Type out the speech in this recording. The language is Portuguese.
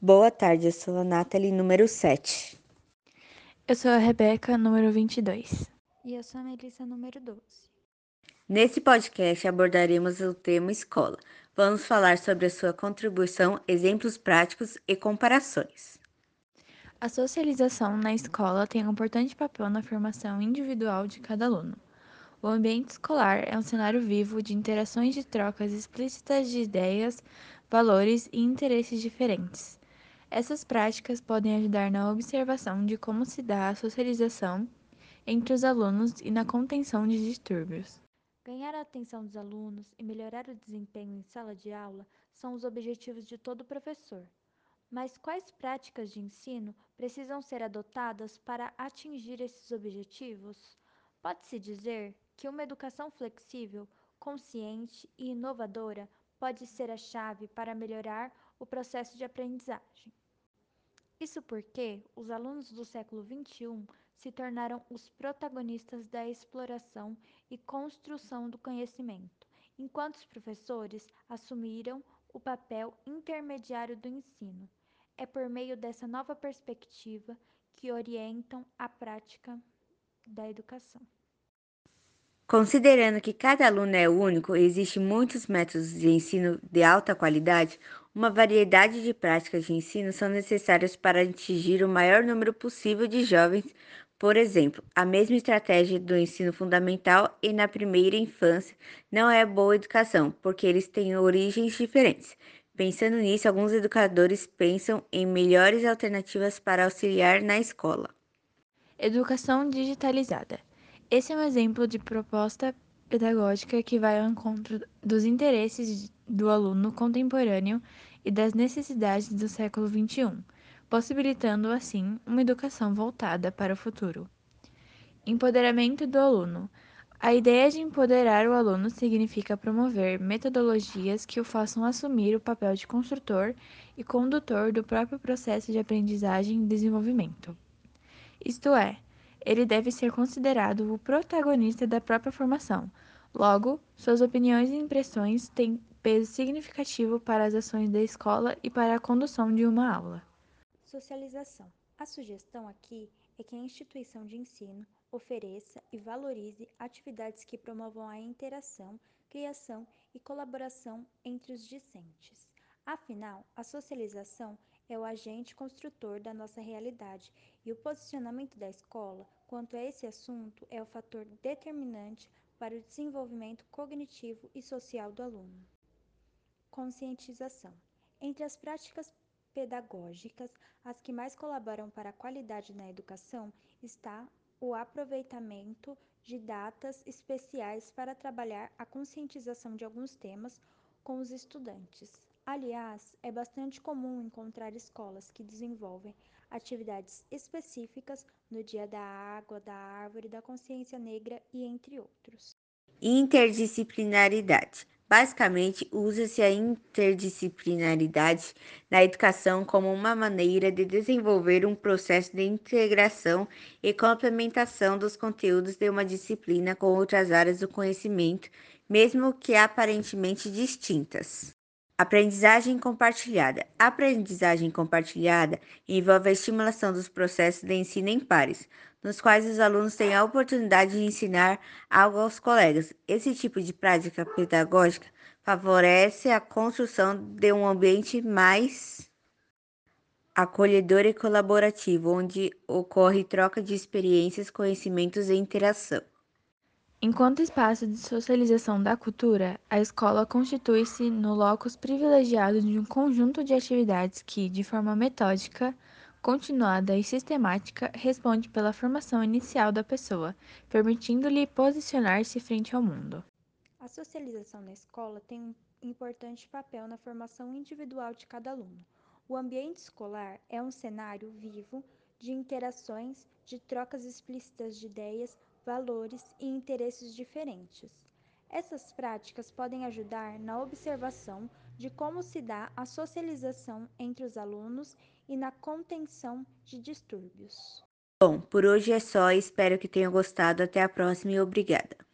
Boa tarde, eu sou a Nathalie, número 7. Eu sou a Rebeca, número 22. E eu sou a Melissa, número 12. Nesse podcast abordaremos o tema escola. Vamos falar sobre a sua contribuição, exemplos práticos e comparações. A socialização na escola tem um importante papel na formação individual de cada aluno. O ambiente escolar é um cenário vivo de interações e trocas explícitas de ideias, valores e interesses diferentes. Essas práticas podem ajudar na observação de como se dá a socialização entre os alunos e na contenção de distúrbios. Ganhar a atenção dos alunos e melhorar o desempenho em sala de aula são os objetivos de todo professor. Mas quais práticas de ensino precisam ser adotadas para atingir esses objetivos? Pode-se dizer que uma educação flexível, consciente e inovadora pode ser a chave para melhorar o processo de aprendizagem. Isso porque os alunos do século XXI se tornaram os protagonistas da exploração e construção do conhecimento, enquanto os professores assumiram o papel intermediário do ensino. É por meio dessa nova perspectiva que orientam a prática da educação. Considerando que cada aluno é único e existem muitos métodos de ensino de alta qualidade, uma variedade de práticas de ensino são necessárias para atingir o maior número possível de jovens. Por exemplo, a mesma estratégia do ensino fundamental e na primeira infância não é boa educação, porque eles têm origens diferentes. Pensando nisso, alguns educadores pensam em melhores alternativas para auxiliar na escola. Educação digitalizada. Esse é um exemplo de proposta pedagógica que vai ao encontro dos interesses do aluno contemporâneo e das necessidades do século XXI, possibilitando assim uma educação voltada para o futuro. Empoderamento do aluno. A ideia de empoderar o aluno significa promover metodologias que o façam assumir o papel de construtor e condutor do próprio processo de aprendizagem e desenvolvimento. Isto é, ele deve ser considerado o protagonista da própria formação. Logo, suas opiniões e impressões têm peso significativo para as ações da escola e para a condução de uma aula. Socialização. A sugestão aqui é que a instituição de ensino ofereça e valorize atividades que promovam a interação, criação e colaboração entre os discentes. Afinal, a socialização é o agente construtor da nossa realidade e o posicionamento da escola quanto a esse assunto é o fator determinante para o desenvolvimento cognitivo e social do aluno. Conscientização. Entre as práticas pedagógicas, as que mais colaboram para a qualidade na educação está o aproveitamento de datas especiais para trabalhar a conscientização de alguns temas com os estudantes. Aliás, é bastante comum encontrar escolas que desenvolvem atividades específicas no Dia da Água, da Árvore, da Consciência Negra e entre outros. Interdisciplinaridade. Basicamente, usa-se a interdisciplinaridade na educação como uma maneira de desenvolver um processo de integração e complementação dos conteúdos de uma disciplina com outras áreas do conhecimento, mesmo que aparentemente distintas. Aprendizagem compartilhada. A aprendizagem compartilhada envolve a estimulação dos processos de ensino em pares, nos quais os alunos têm a oportunidade de ensinar algo aos colegas. Esse tipo de prática pedagógica favorece a construção de um ambiente mais acolhedor e colaborativo, onde ocorre troca de experiências, conhecimentos e interação. Enquanto espaço de socialização da cultura, a escola constitui-se no locus privilegiado de um conjunto de atividades que, de forma metódica, continuada e sistemática, responde pela formação inicial da pessoa, permitindo-lhe posicionar-se frente ao mundo. A socialização na escola tem um importante papel na formação individual de cada aluno. O ambiente escolar é um cenário vivo de interações, de trocas explícitas de ideias, valores e interesses diferentes. Essas práticas podem ajudar na observação de como se dá a socialização entre os alunos e na contenção de distúrbios. Bom, por hoje é só. Espero que tenham gostado. Até a próxima e obrigada.